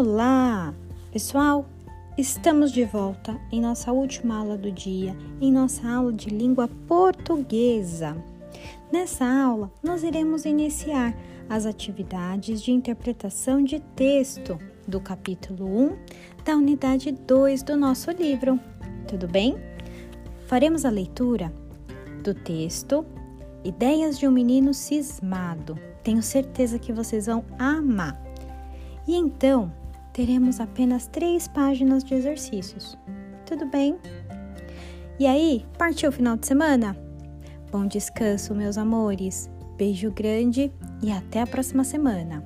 Olá, pessoal! Estamos de volta em nossa última aula do dia, em nossa aula de língua portuguesa. Nessa aula, nós iremos iniciar as atividades de interpretação de texto do capítulo 1 da unidade 2 do nosso livro. Tudo bem? Faremos a leitura do texto Ideias de um Menino Cismado. Tenho certeza que vocês vão amar. E então, teremos apenas três páginas de exercícios. Tudo bem? E aí, partiu o final de semana? Bom descanso, meus amores. Beijo grande e até a próxima semana.